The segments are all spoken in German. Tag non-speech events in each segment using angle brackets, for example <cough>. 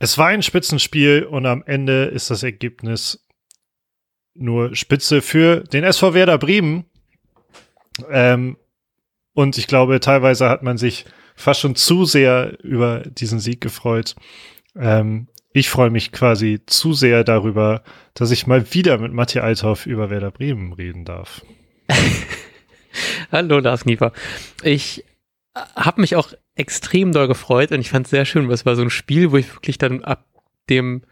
es war ein Spitzenspiel und am Ende ist das Ergebnis nur Spitze für den SV Werder Bremen. Ähm, und ich glaube, teilweise hat man sich fast schon zu sehr über diesen Sieg gefreut. Ähm, ich freue mich quasi zu sehr darüber, dass ich mal wieder mit Matti Althoff über Werder Bremen reden darf. <laughs> Hallo Lars Kniefer. Ich habe mich auch extrem doll gefreut und ich fand es sehr schön, weil es war so ein Spiel, wo ich wirklich dann ab dem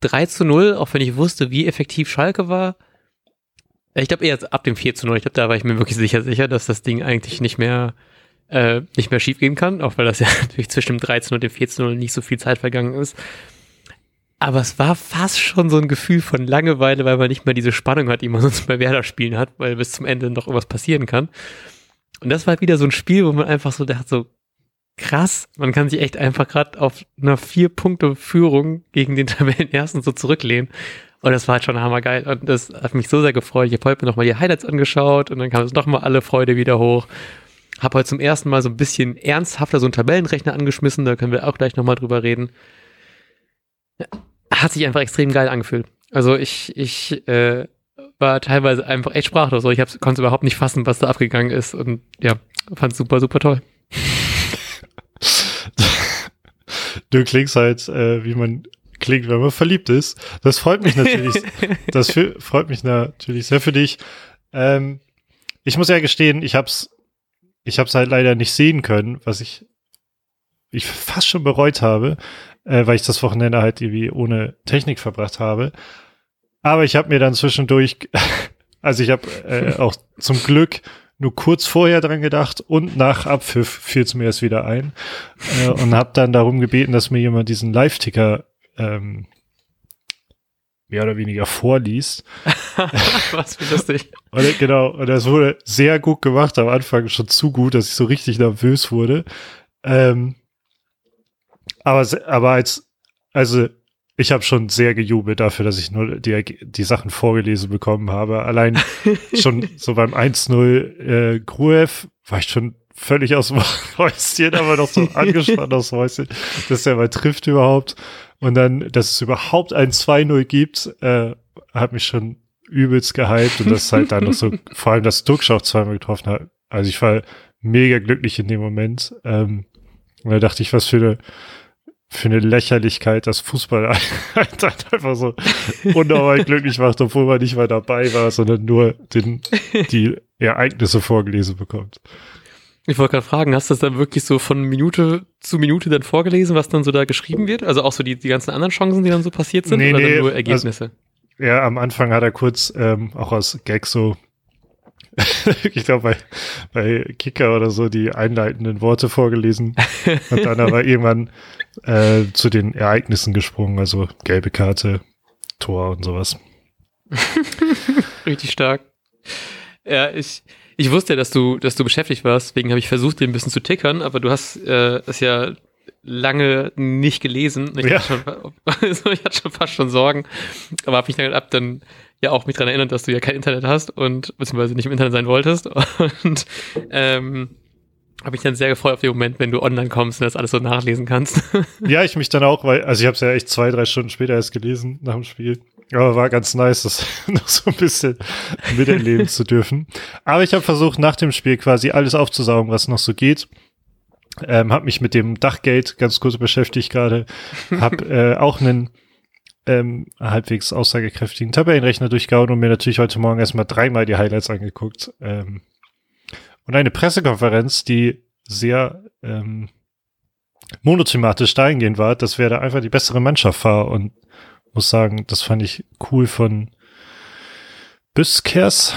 3 zu 0, auch wenn ich wusste, wie effektiv Schalke war, ich glaube eher ab dem 4 zu 0, ich glaube, da war ich mir wirklich sicher, sicher, dass das Ding eigentlich nicht mehr, äh, nicht mehr schief gehen kann, auch weil das <laughs> ja natürlich zwischen dem 13 und dem 4 zu 0 nicht so viel Zeit vergangen ist. Aber es war fast schon so ein Gefühl von Langeweile, weil man nicht mehr diese Spannung hat, die man <laughs> sonst bei Werder-Spielen hat, weil bis zum Ende noch irgendwas passieren kann. Und das war wieder so ein Spiel, wo man einfach so, hat so krass, man kann sich echt einfach gerade auf einer vier Punkte Führung gegen den <laughs> Tabellenersten so zurücklehnen. Und das war halt schon hammergeil. Und das hat mich so sehr gefreut. Ich habe heute mir nochmal die Highlights angeschaut und dann kam es nochmal alle Freude wieder hoch. Habe heute zum ersten Mal so ein bisschen ernsthafter so einen Tabellenrechner angeschmissen, da können wir auch gleich nochmal drüber reden. Hat sich einfach extrem geil angefühlt. Also ich, ich äh, war teilweise einfach echt sprachlos. Ich konnte überhaupt nicht fassen, was da abgegangen ist. Und ja, fand es super, super toll. Du klingst halt, äh, wie man klingt, wenn man verliebt ist. Das freut mich natürlich. <laughs> das für, freut mich natürlich sehr für dich. Ähm, ich muss ja gestehen, ich hab's, ich hab's halt leider nicht sehen können, was ich, ich fast schon bereut habe, äh, weil ich das Wochenende halt irgendwie ohne Technik verbracht habe. Aber ich habe mir dann zwischendurch, <laughs> also ich habe äh, auch zum Glück nur kurz vorher dran gedacht und nach Abpfiff fiel es mir erst wieder ein äh, und habe dann darum gebeten, dass mir jemand diesen Live-Ticker ähm, mehr oder weniger vorliest. <laughs> Was wie lustig. und, genau, und das wurde sehr gut gemacht, am Anfang schon zu gut, dass ich so richtig nervös wurde. Ähm, aber, aber als, also ich habe schon sehr gejubelt dafür, dass ich nur die, die Sachen vorgelesen bekommen habe. Allein <laughs> schon so beim 1-0 äh, Gruev war ich schon völlig aus dem <laughs> Häuschen, aber noch so <laughs> angespannt aus dem Häuschen, dass der mal trifft überhaupt. Und dann, dass es überhaupt ein 2-0 gibt, äh, hat mich schon übelst gehypt und das halt dann noch so, vor allem, dass Duxch auch zweimal getroffen hat. Also ich war mega glücklich in dem Moment. Ähm, und da dachte ich, was für eine für eine Lächerlichkeit, dass Fußball <laughs> halt einfach so unnormal glücklich macht, obwohl man nicht mal dabei war, sondern nur den, die Ereignisse vorgelesen bekommt. Ich wollte gerade fragen, hast du das dann wirklich so von Minute zu Minute dann vorgelesen, was dann so da geschrieben wird? Also auch so die, die ganzen anderen Chancen, die dann so passiert sind? Nee, oder nee, nur Ergebnisse? Also, ja, am Anfang hat er kurz ähm, auch aus Gag so <laughs> ich glaube, bei, bei Kicker oder so die einleitenden Worte vorgelesen. Und dann aber <laughs> irgendwann äh, zu den Ereignissen gesprungen, also gelbe Karte, Tor und sowas. <laughs> Richtig stark. Ja, ich, ich wusste ja, dass du, dass du beschäftigt warst, deswegen habe ich versucht, dir ein bisschen zu tickern, aber du hast äh, es ja lange nicht gelesen. Ich, ja. hatte schon, ich hatte schon fast schon Sorgen, aber habe mich dann ab dann ja auch mich daran erinnert, dass du ja kein Internet hast und beziehungsweise nicht im Internet sein wolltest. <laughs> Und ähm, habe mich dann sehr gefreut auf den Moment, wenn du online kommst und das alles so nachlesen kannst. <laughs> ja, ich mich dann auch, weil, also ich habe es ja echt zwei, drei Stunden später erst gelesen nach dem Spiel. Aber war ganz nice, das <laughs> noch so ein bisschen miterleben zu dürfen. Aber ich habe versucht, nach dem Spiel quasi alles aufzusaugen, was noch so geht. Ähm, habe mich mit dem Dachgate ganz kurz beschäftigt gerade. Habe äh, auch einen ähm, halbwegs aussagekräftigen Tabellenrechner durchgehauen und mir natürlich heute Morgen erstmal dreimal die Highlights angeguckt. Ähm, und eine Pressekonferenz, die sehr ähm, monothematisch dahingehend war, dass wer da einfach die bessere Mannschaft war und muss sagen, das fand ich cool von Büskers,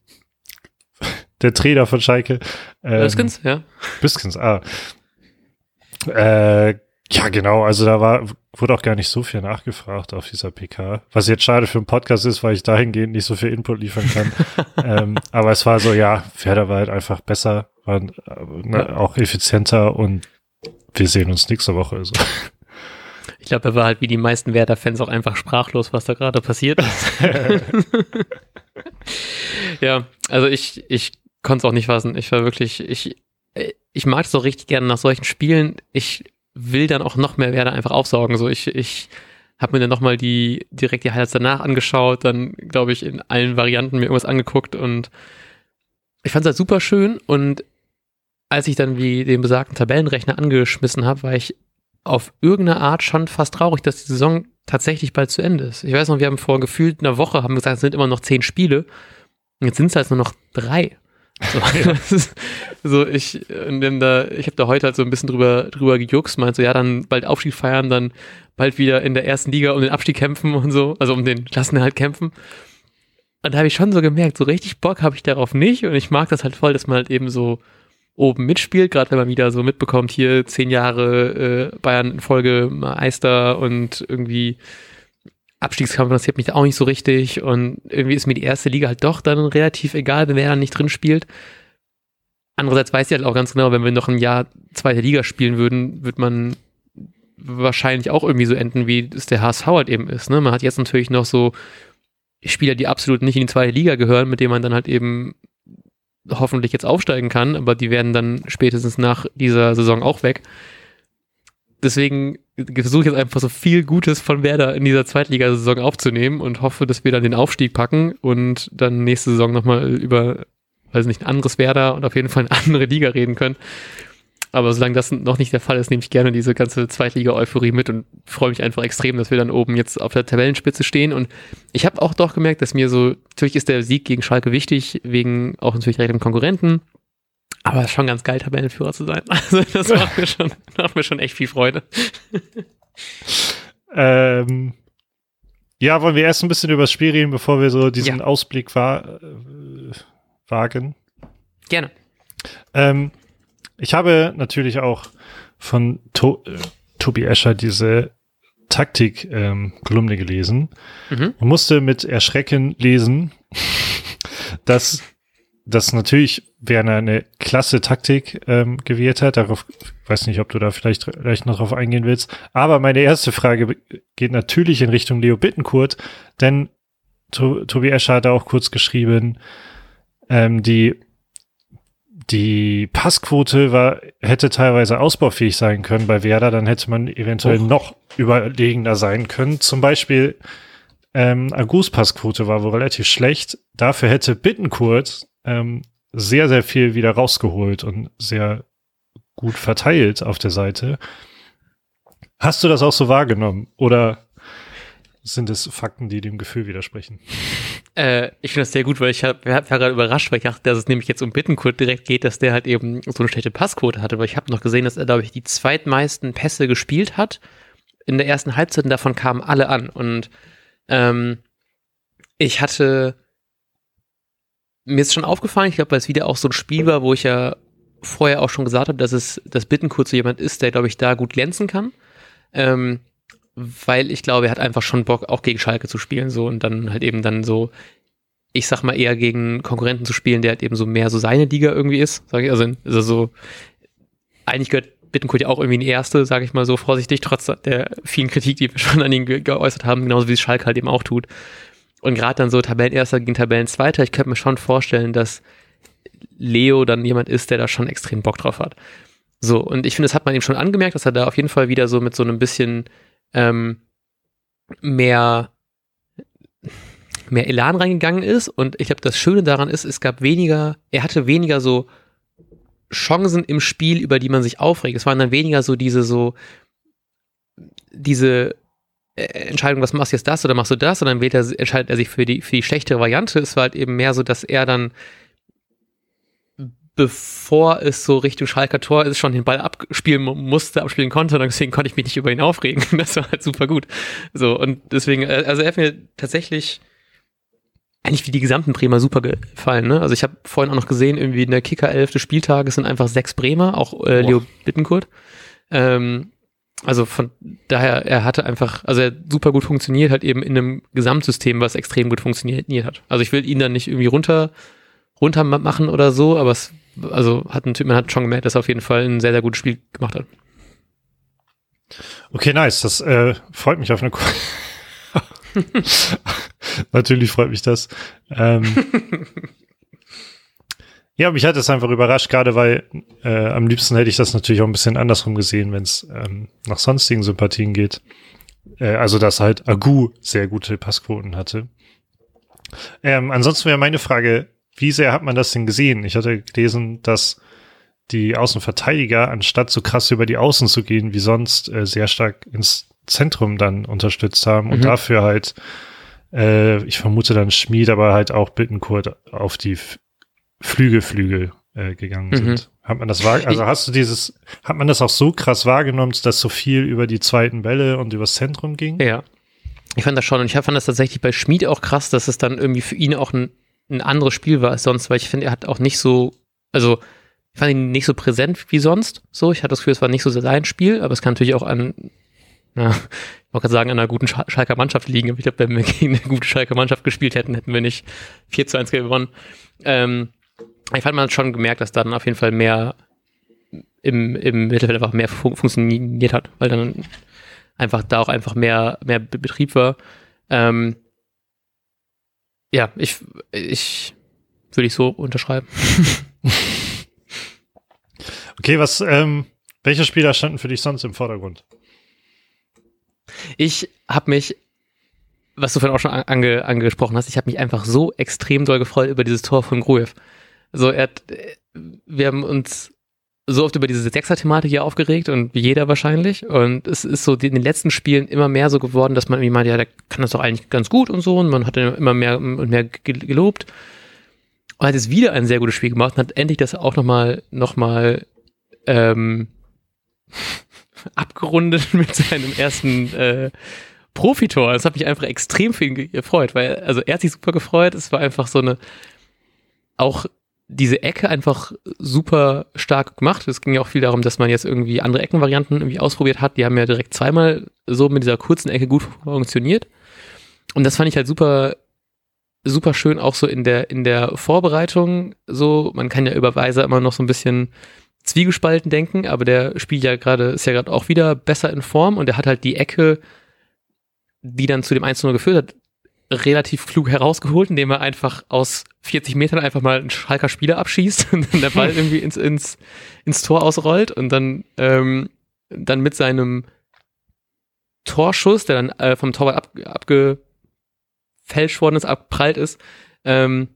<laughs> der Trainer von Schalke. Ähm, Büskens, ja. Büskens, ah. Äh, ja, genau. Also da war, wurde auch gar nicht so viel nachgefragt auf dieser PK. Was jetzt schade für einen Podcast ist, weil ich dahingehend nicht so viel Input liefern kann. <laughs> ähm, aber es war so, ja, Pferde war halt einfach besser, war äh, ne, auch effizienter und wir sehen uns nächste Woche. Also. <laughs> Ich glaube, er war halt wie die meisten Werder-Fans auch einfach sprachlos, was da gerade passiert ist. <laughs> ja, also ich, ich konnte es auch nicht fassen. Ich war wirklich, ich, ich mag es auch richtig gerne nach solchen Spielen. Ich will dann auch noch mehr Werder einfach aufsaugen. So ich, ich habe mir dann nochmal die direkt die Highlights danach angeschaut, dann glaube ich in allen Varianten mir irgendwas angeguckt und ich fand es halt super schön und als ich dann wie den besagten Tabellenrechner angeschmissen habe, war ich auf irgendeine Art schon fast traurig, dass die Saison tatsächlich bald zu Ende ist. Ich weiß noch, wir haben vor gefühlt einer Woche haben gesagt, es sind immer noch zehn Spiele. Und jetzt sind es halt nur noch drei. So, <laughs> so ich, da, ich habe da heute halt so ein bisschen drüber, drüber gejuckst, meinte so, ja, dann bald Aufstieg feiern, dann bald wieder in der ersten Liga um den Abstieg kämpfen und so, also um den Klassenerhalt kämpfen. Und da habe ich schon so gemerkt, so richtig Bock habe ich darauf nicht und ich mag das halt voll, dass man halt eben so oben mitspielt, gerade wenn man wieder so mitbekommt, hier zehn Jahre äh, Bayern in Folge Meister und irgendwie Abstiegskampf interessiert mich auch nicht so richtig und irgendwie ist mir die erste Liga halt doch dann relativ egal, wenn wer dann nicht drin spielt. Andererseits weiß ich halt auch ganz genau, wenn wir noch ein Jahr zweite Liga spielen würden, wird man wahrscheinlich auch irgendwie so enden, wie es der HSV halt eben ist. Ne? Man hat jetzt natürlich noch so Spieler, die absolut nicht in die zweite Liga gehören, mit denen man dann halt eben hoffentlich jetzt aufsteigen kann, aber die werden dann spätestens nach dieser Saison auch weg. Deswegen versuche ich jetzt einfach so viel Gutes von Werder in dieser Zweitligasaison aufzunehmen und hoffe, dass wir dann den Aufstieg packen und dann nächste Saison nochmal über, weiß nicht, ein anderes Werder und auf jeden Fall eine andere Liga reden können. Aber solange das noch nicht der Fall ist, nehme ich gerne diese ganze Zweitliga-Euphorie mit und freue mich einfach extrem, dass wir dann oben jetzt auf der Tabellenspitze stehen. Und ich habe auch doch gemerkt, dass mir so, natürlich ist der Sieg gegen Schalke wichtig, wegen auch natürlich dem Konkurrenten. Aber es ist schon ganz geil, Tabellenführer zu sein. <laughs> Also das macht mir schon, macht mir schon echt viel Freude. ähm, ja, wollen wir erst ein bisschen über das Spiel reden, bevor wir so diesen ja. Ausblick wa äh, wagen? Gerne. Ähm, ich habe natürlich auch von to äh, Tobi Escher diese Taktik-Kolumne ähm, gelesen mhm. und musste mit Erschrecken lesen, <laughs> dass das natürlich Werner eine klasse Taktik ähm, gewählt hat. Darauf weiß nicht, ob du da vielleicht gleich noch drauf eingehen willst. Aber meine erste Frage geht natürlich in Richtung Leo Bittenkurt, denn to Tobi Escher hat auch kurz geschrieben, ähm, die die Passquote war, hätte teilweise ausbaufähig sein können bei Werder, dann hätte man eventuell oh. noch überlegender sein können. Zum Beispiel ähm, Agus Passquote war wohl relativ schlecht. Dafür hätte Bittenkurt ähm, sehr, sehr viel wieder rausgeholt und sehr gut verteilt auf der Seite. Hast du das auch so wahrgenommen? Oder sind es Fakten, die dem Gefühl widersprechen? Äh, ich finde das sehr gut, weil ich hab, hab gerade überrascht, weil ich dachte, dass es nämlich jetzt um Bittenkurt direkt geht, dass der halt eben so eine schlechte Passquote hatte, weil ich habe noch gesehen, dass er, glaube ich, die zweitmeisten Pässe gespielt hat in der ersten Halbzeit und davon kamen alle an. Und ähm, ich hatte mir ist schon aufgefallen, ich glaube, weil es wieder auch so ein Spiel war, wo ich ja vorher auch schon gesagt habe, dass es, dass Bittenkurt so jemand ist, der, glaube ich, da gut glänzen kann. Ähm, weil ich glaube, er hat einfach schon Bock, auch gegen Schalke zu spielen, so und dann halt eben dann so, ich sag mal, eher gegen Konkurrenten zu spielen, der halt eben so mehr so seine Liga irgendwie ist, sage ich, also, also so, eigentlich gehört Bittenkurt ja auch irgendwie in die erste, sage ich mal so vorsichtig, trotz der vielen Kritik, die wir schon an ihn ge geäußert haben, genauso wie es Schalke halt eben auch tut. Und gerade dann so Tabellenerster gegen Tabellenzweiter, ich könnte mir schon vorstellen, dass Leo dann jemand ist, der da schon extrem Bock drauf hat. So, und ich finde, das hat man ihm schon angemerkt, dass er da auf jeden Fall wieder so mit so einem bisschen ähm, mehr, mehr Elan reingegangen ist. Und ich glaube, das Schöne daran ist, es gab weniger, er hatte weniger so Chancen im Spiel, über die man sich aufregt. Es waren dann weniger so diese so, diese Entscheidung, was machst du jetzt das oder machst du das? Und dann wählt er, entscheidet er sich für die, für die schlechtere Variante. Es war halt eben mehr so, dass er dann bevor es so Richtung Schalker Tor ist, schon den Ball abspielen musste, abspielen konnte und deswegen konnte ich mich nicht über ihn aufregen. <laughs> Das war halt super gut. So, und deswegen, äh, also er hat mir tatsächlich eigentlich wie die gesamten Bremer super gefallen. Ne? Also ich habe vorhin auch noch gesehen, irgendwie in der Kicker 11 des Spieltages sind einfach sechs Bremer, auch äh, Leo Bittenkurt. Ähm, also von daher, er hatte einfach, also er super gut funktioniert, halt eben in einem Gesamtsystem, was extrem gut funktioniert hat. Also ich will ihn dann nicht irgendwie runter, runter machen oder so, aber es also hat ein Typ, man hat schon gemerkt, dass er auf jeden Fall ein sehr, sehr gutes Spiel gemacht hat. Okay, nice. Das äh, freut mich auf eine. <laughs> Natürlich freut mich das. Ähm, <laughs> Ja, mich hat es einfach überrascht, gerade weil äh, am liebsten hätte ich das natürlich auch ein bisschen andersrum gesehen, wenn es ähm, nach sonstigen Sympathien geht. Äh, also, dass halt Agu sehr gute Passquoten hatte. Ähm, ansonsten wäre meine Frage, wie sehr hat man das denn gesehen? Ich hatte gelesen, dass die Außenverteidiger, anstatt so krass über die Außen zu gehen wie sonst, äh, sehr stark ins Zentrum dann unterstützt haben und mhm. dafür halt, äh, ich vermute dann Schmied, aber halt auch Bittenkurt auf die Flügelflügel äh, gegangen mhm. sind. Hat man das wahr, also hast du dieses, hat man das auch so krass wahrgenommen, dass so viel über die zweiten Bälle und übers Zentrum ging? Ja. Ich fand das schon und ich fand das tatsächlich bei Schmied auch krass, dass es dann irgendwie für ihn auch ein, ein anderes Spiel war als sonst, weil ich finde, er hat auch nicht so, also ich fand ihn nicht so präsent wie sonst. So, ich hatte das Gefühl, es war nicht so sein Spiel, aber es kann natürlich auch an, na, ich wollte gerade sagen, an einer guten Schalker Mannschaft liegen. Ich glaube, wenn wir gegen eine gute Schalker Mannschaft gespielt hätten, hätten wir nicht 4 zu 1 gewonnen. Ähm, ich fand man schon gemerkt, dass dann auf jeden Fall mehr im, im Mittelfeld einfach mehr fun funktioniert hat, weil dann einfach da auch einfach mehr, mehr Betrieb war. Ähm, ja, ich, ich würde ich so unterschreiben. <laughs> okay, was, ähm, welche Spieler standen für dich sonst im Vordergrund? Ich habe mich, was du vorhin auch schon ange, angesprochen hast, ich habe mich einfach so extrem doll gefreut über dieses Tor von Gruev. So, er hat, wir haben uns so oft über diese Sechser-Thematik hier aufgeregt und wie jeder wahrscheinlich. Und es ist so in den letzten Spielen immer mehr so geworden, dass man irgendwie meint, ja, der kann das doch eigentlich ganz gut und so. Und man hat immer mehr und mehr gelobt. Und hat jetzt wieder ein sehr gutes Spiel gemacht und hat endlich das auch nochmal, nochmal, ähm, <laughs> abgerundet <laughs> mit seinem ersten äh, Profitor. Das hat mich einfach extrem ihn gefreut, weil, also er hat sich super gefreut. Es war einfach so eine, auch diese Ecke einfach super stark gemacht. Es ging ja auch viel darum, dass man jetzt irgendwie andere Eckenvarianten irgendwie ausprobiert hat. Die haben ja direkt zweimal so mit dieser kurzen Ecke gut funktioniert. Und das fand ich halt super, super schön auch so in der, in der Vorbereitung. So, man kann ja über Weiser immer noch so ein bisschen zwiegespalten denken, aber der spielt ja gerade, ist ja gerade auch wieder besser in Form und er hat halt die Ecke, die dann zu dem 1-0 geführt hat, relativ klug herausgeholt, indem er einfach aus 40 Metern einfach mal einen Schalker Spieler abschießt <laughs> und dann der Ball <laughs> irgendwie ins, ins, ins Tor ausrollt und dann, ähm, dann mit seinem Torschuss, der dann äh, vom Torwart ab, abgefälscht worden ist, abprallt ist, ähm,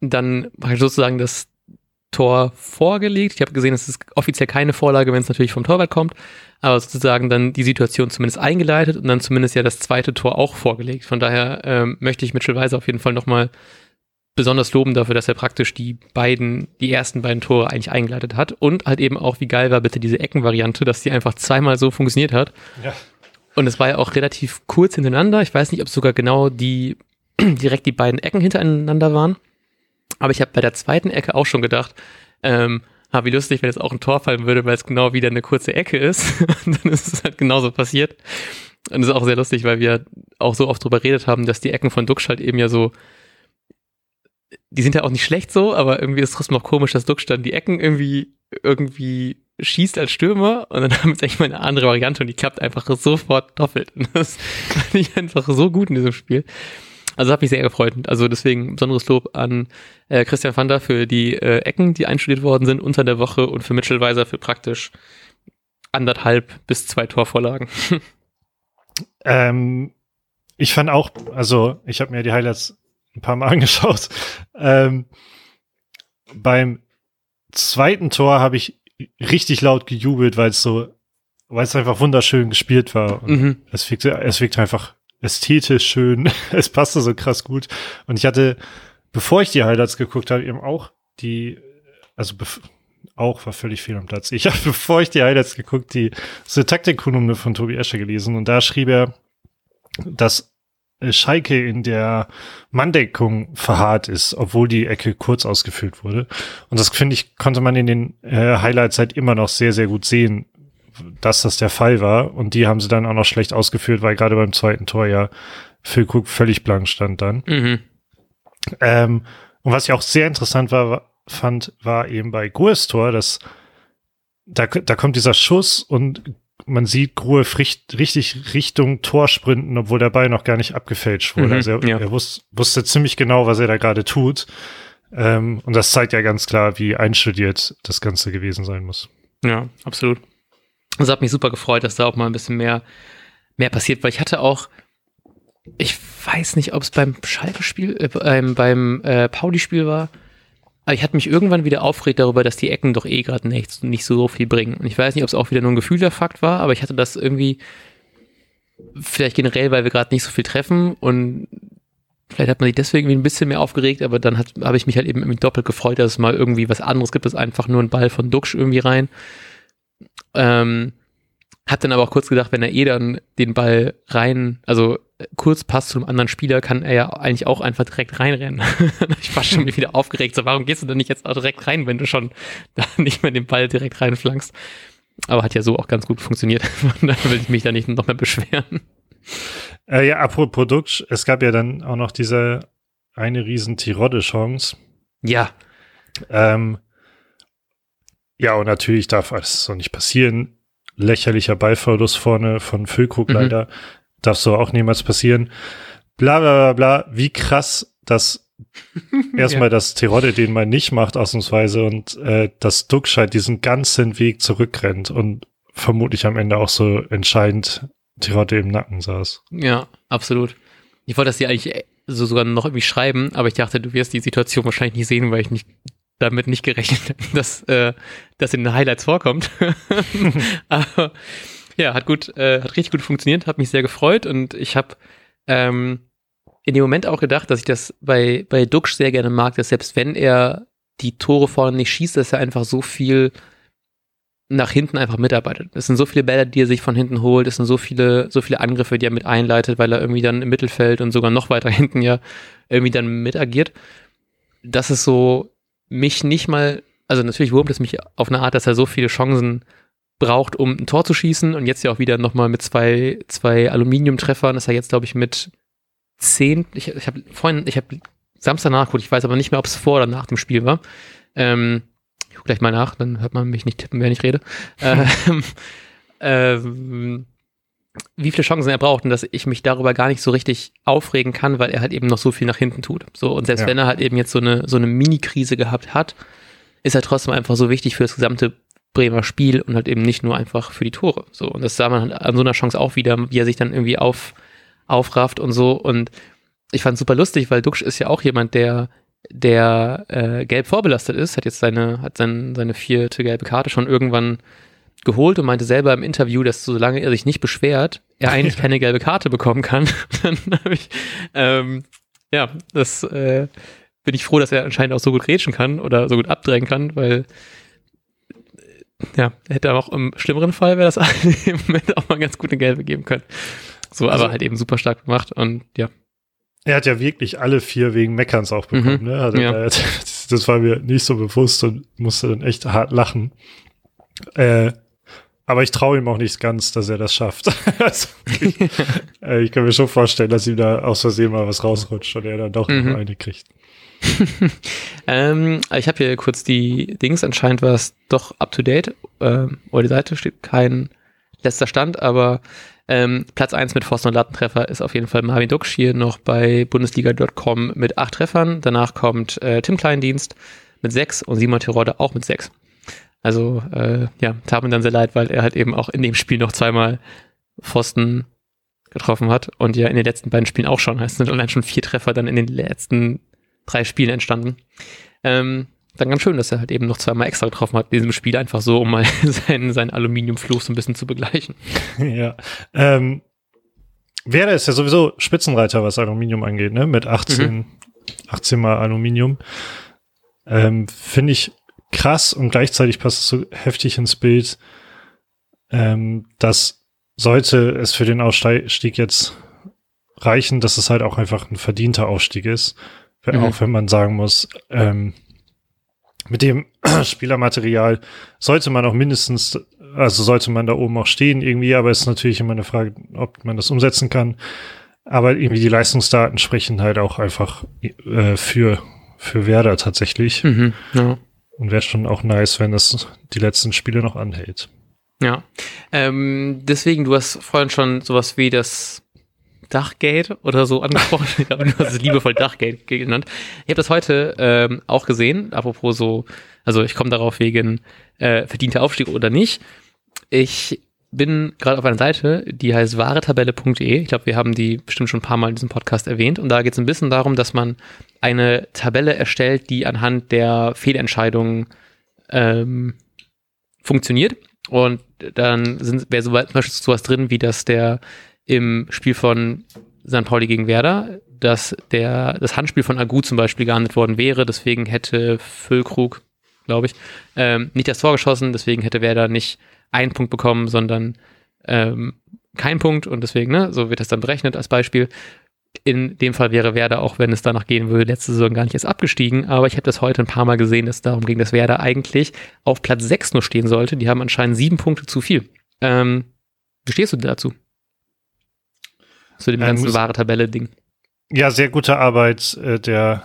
dann war sozusagen das Tor vorgelegt. Ich habe gesehen, es ist offiziell keine Vorlage, wenn es natürlich vom Torwart kommt, aber sozusagen dann die Situation zumindest eingeleitet und dann zumindest ja das zweite Tor auch vorgelegt. Von daher ähm, möchte ich Mitchell Weiser auf jeden Fall nochmal besonders loben dafür, dass er praktisch die beiden, die ersten beiden Tore eigentlich eingeleitet hat und halt eben auch, wie geil war bitte diese Eckenvariante, dass die einfach zweimal so funktioniert hat. Ja. Und es war ja auch relativ kurz hintereinander. Ich weiß nicht, ob es sogar genau die <clears throat> direkt die beiden Ecken hintereinander waren. Aber ich habe bei der zweiten Ecke auch schon gedacht, ähm, ah, wie lustig, wenn es auch ein Tor fallen würde, weil es genau wieder eine kurze Ecke ist. <laughs> Und dann ist es halt genauso passiert. Und das ist auch sehr lustig, weil wir auch so oft drüber redet haben, dass die Ecken von Duxch halt eben ja so, die sind ja auch nicht schlecht so, aber irgendwie ist es trotzdem noch komisch, dass dann die Ecken irgendwie, irgendwie schießt als Stürmer und dann <laughs> haben wir jetzt eigentlich mal eine andere Variante und die klappt einfach sofort doppelt. Und das <laughs> fand ich einfach so gut in diesem Spiel. Also hat mich sehr gefreut. Also deswegen besonderes Lob an äh, Christian Vander für die äh, Ecken, die einstudiert worden sind unter der Woche und für Mitchell Weiser für praktisch anderthalb bis zwei Torvorlagen. <laughs> ähm, ich fand auch, also ich habe mir die Highlights ein paar Mal <laughs> angeschaut. Ähm, beim zweiten Tor habe ich richtig laut gejubelt, weil es so, weil es einfach wunderschön gespielt war. Mhm. es wirkte, es wirkte einfach ästhetisch schön. <laughs> es passte so krass gut. Und ich hatte, bevor ich die Highlights geguckt habe, eben auch die, also auch war völlig fehl am Platz. Ich habe, <laughs> bevor ich die Highlights geguckt, die so Taktikkolumne von Tobi Escher gelesen und da schrieb er, dass Schalke in der Manndeckung verharrt ist, obwohl die Ecke kurz ausgeführt wurde. Und das finde ich, konnte man in den äh, Highlights halt immer noch sehr, sehr gut sehen, dass das der Fall war. Und die haben sie dann auch noch schlecht ausgeführt, weil gerade beim zweiten Tor ja Phil Cook völlig blank stand dann. Mhm. Ähm, und was ich auch sehr interessant war, fand, war eben bei Grues Tor, dass da, da kommt dieser Schuss und man sieht Gruev richtig Richtung Tor sprinten, obwohl der Ball noch gar nicht abgefälscht wurde. Mhm, also er, ja. er wusste, wusste ziemlich genau, was er da gerade tut. Ähm, und das zeigt ja ganz klar, wie einstudiert das Ganze gewesen sein muss. Ja, absolut. Also hat mich super gefreut, dass da auch mal ein bisschen mehr, mehr passiert, weil ich hatte auch, ich weiß nicht, ob es beim Schalke-Spiel, äh, beim, beim äh, Pauli-Spiel war, aber ich hatte mich irgendwann wieder aufgeregt darüber, dass die Ecken doch eh gerade nicht, nicht so viel bringen. Und ich weiß nicht, ob es auch wieder nur ein gefühlter Fakt war, aber ich hatte das irgendwie, vielleicht generell, weil wir gerade nicht so viel treffen und vielleicht hat man sich deswegen ein bisschen mehr aufgeregt, aber dann habe ich mich halt eben doppelt gefreut, dass es mal irgendwie was anderes gibt, als einfach nur ein Ball von Duxch irgendwie rein. Ähm, hab dann aber auch kurz gedacht, wenn er eh dann den Ball rein, also kurz passt zu einem anderen Spieler, kann er ja eigentlich auch einfach direkt reinrennen. <laughs> ich war schon <laughs> wieder aufgeregt, so warum gehst du denn nicht jetzt auch direkt rein, wenn du schon da <laughs> nicht mehr den Ball direkt reinflankst? Aber hat ja so auch ganz gut funktioniert. dann will ich mich da nicht noch mehr beschweren. Äh, ja, apropos Produkt, es gab ja dann auch noch diese eine riesen Tirode-Chance. Ja. Ähm, ja, und natürlich darf das so nicht passieren. Lächerlicher Ballverlust vorne von Füllkrug mhm. leider. Darf so auch niemals passieren. Bla bla bla bla. Wie krass, dass <laughs> erstmal ja. das Tirode den mal nicht macht, ausnahmsweise, und äh, dass Duckscheid diesen ganzen Weg zurückrennt und vermutlich am Ende auch so entscheidend Tirode im Nacken saß. Ja, absolut. Ich wollte das dir eigentlich so sogar noch irgendwie schreiben, aber ich dachte, du wirst die Situation wahrscheinlich nicht sehen, weil ich nicht damit nicht gerechnet, <laughs> dass äh, das in den Highlights vorkommt. <laughs> aber ja, hat gut, äh, hat richtig gut funktioniert, hat mich sehr gefreut und ich habe ähm, in dem Moment auch gedacht, dass ich das bei, bei Duxch sehr gerne mag, dass selbst wenn er die Tore vorne nicht schießt, dass er einfach so viel nach hinten einfach mitarbeitet. Es sind so viele Bälle, die er sich von hinten holt, es sind so viele, so viele Angriffe, die er mit einleitet, weil er irgendwie dann im Mittelfeld und sogar noch weiter <laughs> hinten ja irgendwie dann mit agiert. Das ist so mich nicht mal, also natürlich wurmt es mich auf eine Art, dass er so viele Chancen braucht, um ein Tor zu schießen und jetzt ja auch wieder nochmal mit zwei, zwei Aluminiumtreffern, ist er jetzt, glaube ich, mit zehn, ich, ich habe vorhin, ich habe Samstag nachgeguckt, ich weiß aber nicht mehr, ob es vor oder nach dem Spiel war. Ähm, ich gucke gleich mal nach, dann hört man mich nicht tippen, während ich rede. <laughs> ähm, ähm, wie viele Chancen er braucht und dass ich mich darüber gar nicht so richtig aufregen kann, weil er halt eben noch so viel nach hinten tut. So, und selbst ja. wenn er halt eben jetzt so eine, so eine Mini-Krise gehabt hat, ist er trotzdem einfach so wichtig für das gesamte Bremer Spiel und halt eben nicht nur einfach für die Tore. So, und das sah man halt an so einer Chance auch wieder, wie er sich dann irgendwie auf, aufrafft und so. Und ich fand es super lustig, weil Duxch ist ja auch jemand, der, der äh, gelb vorbelastet ist, hat jetzt seine, hat sein, seine vierte gelbe Karte schon irgendwann geholt und meinte selber im Interview, dass solange er sich nicht beschwert, er <laughs> eigentlich keine gelbe Karte bekommen kann. <laughs> dann habe ich, ähm, ja, das äh, bin ich froh, dass er anscheinend auch so gut rätschen kann oder so gut abdrängen kann, weil ja, hätte auch im schlimmeren Fall wäre das <laughs> im Moment auch mal ganz gute Gelbe geben können. So, also, aber halt eben super stark gemacht und ja. Er hat ja wirklich alle vier wegen Meckerns auch bekommen, mhm, ne? Also, ja. das war mir nicht so bewusst und musste dann echt hart lachen. Äh, aber ich traue ihm auch nicht ganz, dass er das schafft. <laughs> also, ich, <laughs> äh, ich, kann mir schon vorstellen, dass ihm da aus Versehen mal was rausrutscht und er dann doch mhm. noch eine kriegt. <laughs> ähm, ich habe hier kurz die Dings. Anscheinend war es doch up to date. Ähm, oder die Seite steht kein letzter Stand, aber ähm, Platz 1 mit und Lattentreffer ist auf jeden Fall Marvin Duksch hier noch bei Bundesliga.com mit acht Treffern. Danach kommt äh, Tim Kleindienst mit sechs und Simon Tirode auch mit sechs. Also äh, ja, tat mir dann sehr leid, weil er halt eben auch in dem Spiel noch zweimal Pfosten getroffen hat und ja in den letzten beiden Spielen auch schon. Es sind allein schon vier Treffer dann in den letzten drei Spielen entstanden. Ähm, dann ganz schön, dass er halt eben noch zweimal extra getroffen hat in diesem Spiel, einfach so, um mal <laughs> seinen, seinen Aluminiumfluch so ein bisschen zu begleichen. <laughs> Ja. Ähm, Werder ist ja sowieso Spitzenreiter, was Aluminium angeht, ne? Mit 18, mhm. 18 mal Aluminium. Ähm, Finde ich krass und gleichzeitig passt es so heftig ins Bild, ähm, dass sollte es für den Ausstieg jetzt reichen, dass es halt auch einfach ein verdienter Aufstieg ist. Mhm. Auch wenn man sagen muss, ähm, mit dem <clears throat> Spielermaterial sollte man auch mindestens, also sollte man da oben auch stehen irgendwie, aber es ist natürlich immer eine Frage, ob man das umsetzen kann. Aber irgendwie die Leistungsdaten sprechen halt auch einfach äh, für, für Werder tatsächlich. Mhm, ja. Und wäre schon auch nice, wenn das die letzten Spiele noch anhält. Ja. Ähm, deswegen, du hast vorhin schon sowas wie das Dachgate oder so angesprochen. <laughs> ich habe nur das liebevoll Dachgate genannt. Ich habe das heute ähm, auch gesehen, apropos so, also ich komme darauf wegen äh, verdienter Aufstieg oder nicht. Ich bin gerade auf einer Seite, die heißt wahretabelle.de. Ich glaube, wir haben die bestimmt schon ein paar Mal in diesem Podcast erwähnt. Und da geht es ein bisschen darum, dass man eine Tabelle erstellt, die anhand der Fehlentscheidungen ähm, funktioniert. Und dann wäre so, zum Beispiel sowas drin, wie dass der im Spiel von St. Pauli gegen Werder, dass der, das Handspiel von Agu zum Beispiel gehandelt worden wäre. Deswegen hätte Füllkrug, glaube ich, ähm, nicht das Tor geschossen. Deswegen hätte Werder nicht einen Punkt bekommen, sondern ähm, kein Punkt. Und deswegen, ne, so wird das dann berechnet als Beispiel. In dem Fall wäre Werder, auch wenn es danach gehen würde, letzte Saison gar nicht erst abgestiegen. Aber ich habe das heute ein paar Mal gesehen, dass es darum ging, dass Werder eigentlich auf Platz 6 nur stehen sollte. Die haben anscheinend sieben Punkte zu viel. Ähm, wie stehst du dazu? Zu dem ganzen wahre Tabelle-Ding. Ja, sehr gute Arbeit äh, der,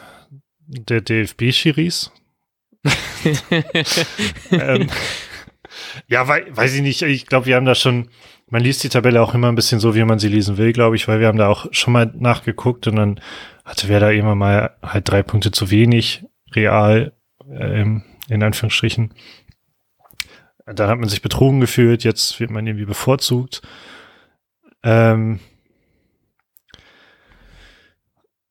der DFB-Schiris. <laughs> ähm, ja, wei weiß ich nicht. Ich glaube, wir haben da schon, man liest die Tabelle auch immer ein bisschen so, wie man sie lesen will, glaube ich, weil wir haben da auch schon mal nachgeguckt und dann hatte wer da immer mal halt drei Punkte zu wenig, real, ähm, in Anführungsstrichen. Dann hat man sich betrogen gefühlt, jetzt wird man irgendwie bevorzugt. Ähm,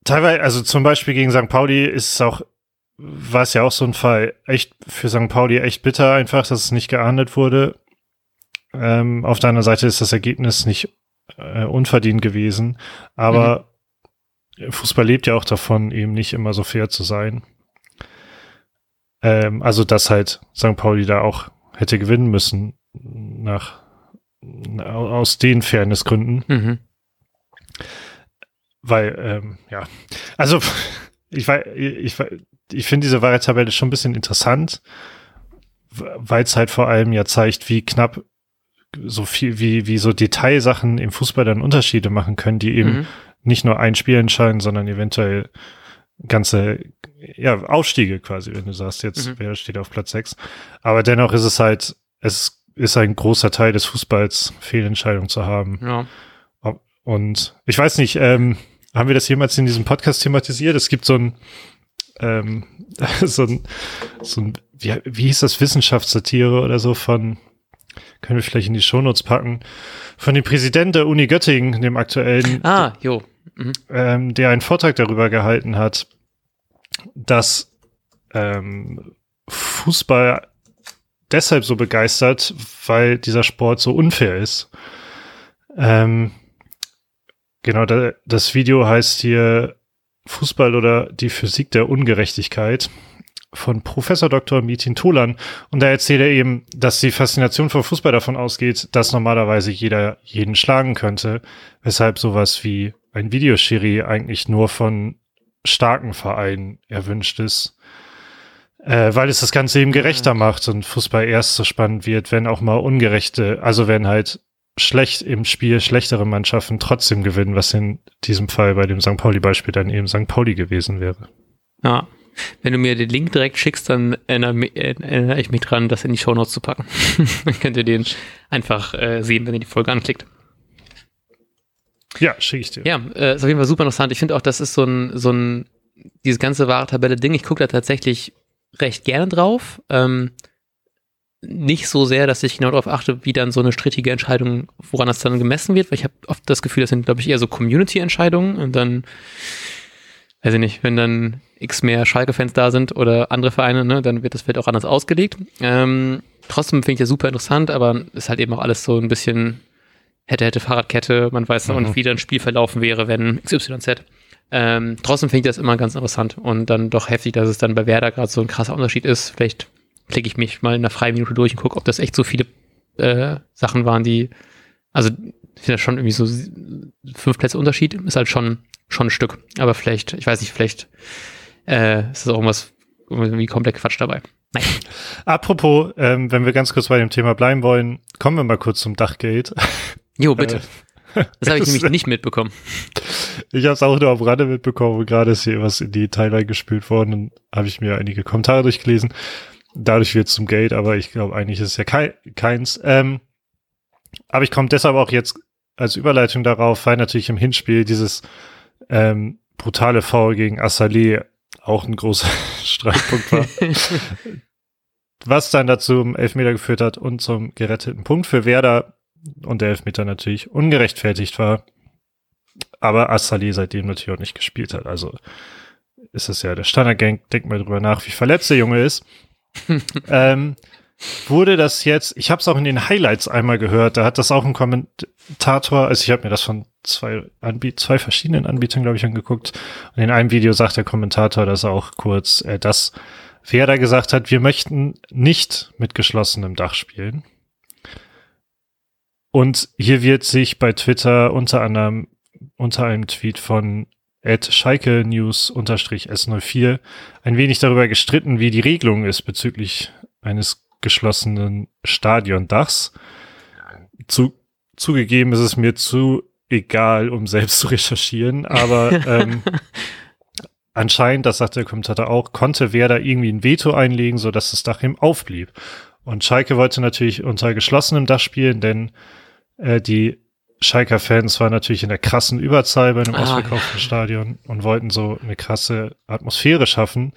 teilweise, also zum Beispiel gegen St. Pauli ist es auch, war es ja auch so ein Fall, echt für St. Pauli echt bitter einfach, dass es nicht geahndet wurde. Ähm, auf der anderen Seite ist das Ergebnis nicht äh, unverdient gewesen, aber mhm. Fußball lebt ja auch davon, eben nicht immer so fair zu sein. Ähm, also, dass halt St. Pauli da auch hätte gewinnen müssen, nach, aus den Fairnessgründen. Mhm weil, ähm, ja, also ich, ich, ich finde diese Variable schon ein bisschen interessant, weil es halt vor allem ja zeigt, wie knapp so viel, wie, wie so Detailsachen im Fußball dann Unterschiede machen können, die eben mhm. nicht nur ein Spiel entscheiden, sondern eventuell ganze ja, Aufstiege quasi, wenn du sagst, jetzt mhm. wer steht auf Platz 6. Aber dennoch ist es halt, es ist ein großer Teil des Fußballs, Fehlentscheidungen zu haben. Ja. Und ich weiß nicht, ähm, haben wir das jemals in diesem Podcast thematisiert? Es gibt so ein, ähm, <laughs> so ein, so ein wie, wie hieß das, Wissenschaftssatire oder so von, können wir vielleicht in die Shownotes packen, von dem Präsidenten der Uni Göttingen, dem aktuellen, ah, jo. Mhm. Ähm, der einen Vortrag darüber gehalten hat, dass ähm, Fußball deshalb so begeistert, weil dieser Sport so unfair ist. Ähm, Genau, da, das Video heißt hier Fußball oder die Physik der Ungerechtigkeit von Professor Dr. Mitin Tolan. Und da erzählt er eben, dass die Faszination vor Fußball davon ausgeht, dass normalerweise jeder jeden schlagen könnte, weshalb sowas wie ein Videoschiri eigentlich nur von starken Vereinen erwünscht ist. Äh, weil es das Ganze eben gerechter macht und Fußball erst so spannend wird, wenn auch mal ungerechte, also wenn halt schlecht im Spiel schlechtere Mannschaften trotzdem gewinnen, was in diesem Fall bei dem St. Pauli-Beispiel dann eben St. Pauli gewesen wäre. Ja. Wenn du mir den Link direkt schickst, dann erinnere, erinnere ich mich dran, das in die Show Notes zu packen. <laughs> dann könnt ihr den einfach äh, sehen, wenn ihr die Folge anklickt. Ja, schicke ich dir. Ja, äh, ist auf jeden Fall super interessant. Ich finde auch, das ist so ein, so ein, dieses ganze wahre Tabelle-Ding. Ich gucke da tatsächlich recht gerne drauf. Ähm, nicht so sehr, dass ich genau darauf achte, wie dann so eine strittige Entscheidung, woran das dann gemessen wird, weil ich habe oft das Gefühl, das sind, glaube ich, eher so Community-Entscheidungen und dann, weiß ich nicht, wenn dann x mehr Schalke-Fans da sind oder andere Vereine, ne, dann wird das vielleicht auch anders ausgelegt. Ähm, trotzdem finde ich das super interessant, aber ist halt eben auch alles so ein bisschen hätte, hätte Fahrradkette, man weiß noch mhm. nicht, wie dann ein Spiel verlaufen wäre, wenn XYZ. Ähm, trotzdem finde ich das immer ganz interessant und dann doch heftig, dass es dann bei Werder gerade so ein krasser Unterschied ist. Vielleicht klicke ich mich mal in einer freien Minute durch und gucke, ob das echt so viele äh, Sachen waren, die, also ich finde das schon irgendwie so fünf Plätze Unterschied, ist halt schon, schon ein Stück. Aber vielleicht, ich weiß nicht, vielleicht äh, ist das auch irgendwas, irgendwie komplett Quatsch dabei. Nein. Apropos, ähm, wenn wir ganz kurz bei dem Thema bleiben wollen, kommen wir mal kurz zum Dachgate. Jo, bitte. Äh, das habe ich <laughs> nämlich nicht mitbekommen. Ich habe es auch nur am Rande mitbekommen. Gerade ist hier was in die Timeline gespült worden und habe ich mir einige Kommentare durchgelesen. Dadurch wird es zum Geld, aber ich glaube, eigentlich ist es ja kei keins. Ähm, aber ich komme deshalb auch jetzt als Überleitung darauf, weil natürlich im Hinspiel dieses ähm, brutale Foul gegen Assalé auch ein großer <laughs> Streitpunkt war. was dann dazu zum Elfmeter geführt hat und zum geretteten Punkt für Werder und der Elfmeter natürlich ungerechtfertigt war. Aber Assalé seitdem natürlich auch nicht gespielt hat. Also ist es ja der Standardgang, denkt mal drüber nach, wie verletzt der Junge ist. <laughs> ähm, wurde das jetzt, ich habe es auch in den Highlights einmal gehört, da hat das auch ein Kommentator, also ich habe mir das von zwei, Anbiet zwei verschiedenen Anbietern, glaube ich, angeguckt. Und in einem Video sagt der Kommentator das auch kurz, äh, dass Werder gesagt hat, wir möchten nicht mit geschlossenem Dach spielen. Und hier wird sich bei Twitter unter anderem unter einem Tweet von at Schalke News S04 ein wenig darüber gestritten, wie die Regelung ist bezüglich eines geschlossenen Stadiondachs. Zu, zugegeben ist es mir zu egal, um selbst zu recherchieren, aber <laughs> ähm, anscheinend, das sagt der Kommentator auch, konnte Werder irgendwie ein Veto einlegen, so dass das Dach ihm aufblieb. Und Schalke wollte natürlich unter geschlossenem Dach spielen, denn äh, die Schalker Fans waren natürlich in der krassen Überzahl bei einem ah, ausverkauften ja. Stadion und wollten so eine krasse Atmosphäre schaffen.